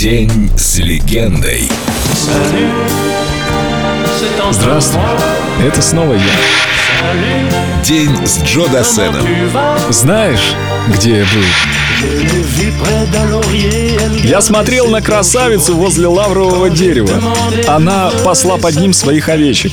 День с легендой. Здравствуй, это снова я. День с Джо Дассеном. Знаешь, где я был? Я смотрел на красавицу возле лаврового дерева. Она пасла под ним своих овечек.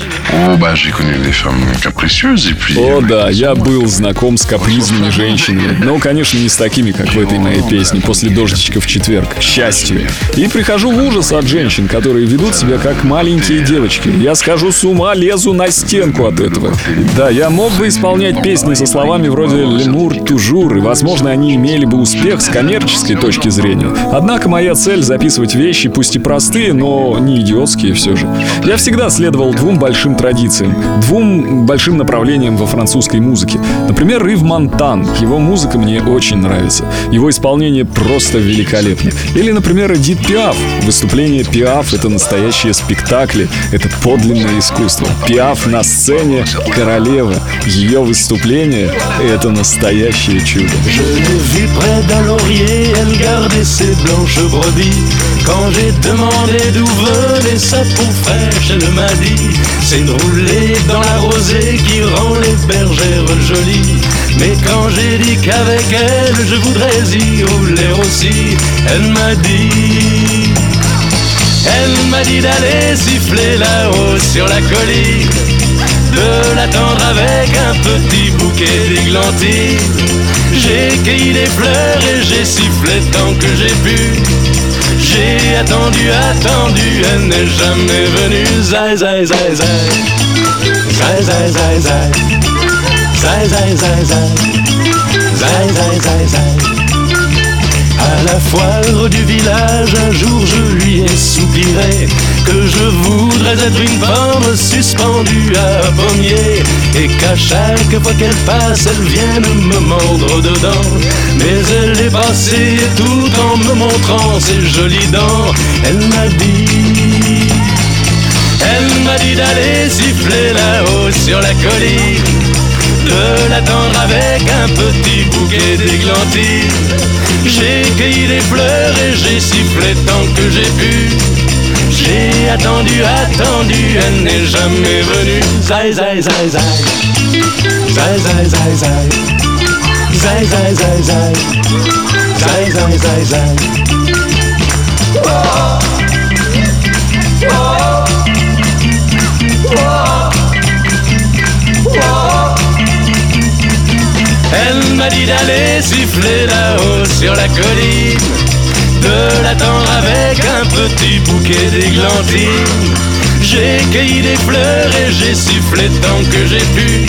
О да, я был знаком с капризными женщинами. Но, конечно, не с такими, как в этой моей песне, после дождичка в четверг, к счастью. И прихожу в ужас от женщин, которые ведут себя как маленькие девочки. Я схожу с ума, лезу на стенку от этого. Да, я мог бы исполнять песни со словами вроде «Лемур тужур», и, возможно, они имели бы успех с коммерческой точки зрения. Однако моя цель — записывать вещи, пусть и простые, но не идиотские все же. Я всегда следовал двум большим традициям, двум большим направлениям во французской музыке. Например, Рив Монтан. Его музыка мне очень нравится. Его исполнение просто великолепно. Или, например, Эдит Пиаф. Выступление Пиаф — это настоящие спектакли, это подлинное искусство. Пиаф на сцене — королева. Ее выступление — это настоящее чудо. Je l'ai vue près d'un laurier, elle gardait ses blanches brebis. Quand j'ai demandé d'où venait sa peau fraîche, elle m'a dit C'est de rouler dans la rosée qui rend les bergères jolies. Mais quand j'ai dit qu'avec elle je voudrais y rouler aussi, elle m'a dit Elle m'a dit d'aller siffler là-haut sur la colline de l'attendre avec un petit bouquet d'églantines. Cueilli des fleurs et j'ai sifflé tant que j'ai pu. J'ai attendu, attendu, elle n'est jamais venue. Zai, zai, zai, zai. Zai, zai, zai, zai. Zai, zai, zai, zai. Zai, zai, zai, zai. À la foire du village, un jour je lui ai que je voudrais être une pomme suspendue à un pommier et qu'à chaque fois qu'elle passe, elle vienne me mordre dedans. Mais elle est passée tout en me montrant ses jolies dents, elle m'a dit, elle m'a dit d'aller siffler là-haut sur la colline de l'attendre avec un petit bouquet d'églantines. J'ai cueilli des fleurs et j'ai sifflé tant que j'ai pu. J'ai attendu, attendu, elle n'est jamais venue. Zai, zai, zai, zai. Zai, zai, zai, zai. Zai, zai, zai, zai. Zai, zai, zai, zai. Elle m'a dit d'aller siffler là-haut sur la colline, de l'attendre avec un petit bouquet d'églantines. J'ai cueilli des fleurs et j'ai sifflé tant que j'ai pu.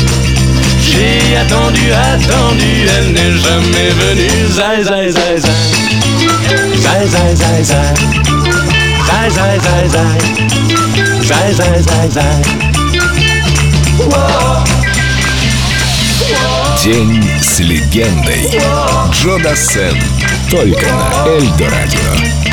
J'ai attendu, attendu, elle n'est jamais venue. Zai, zai, zai, zai. Zai, zai, zai, zai. Zai, zai, zai, zai. Zai, zai, zai, zai. День с легендой. Джо Дассен. Только на Эльдо Радио.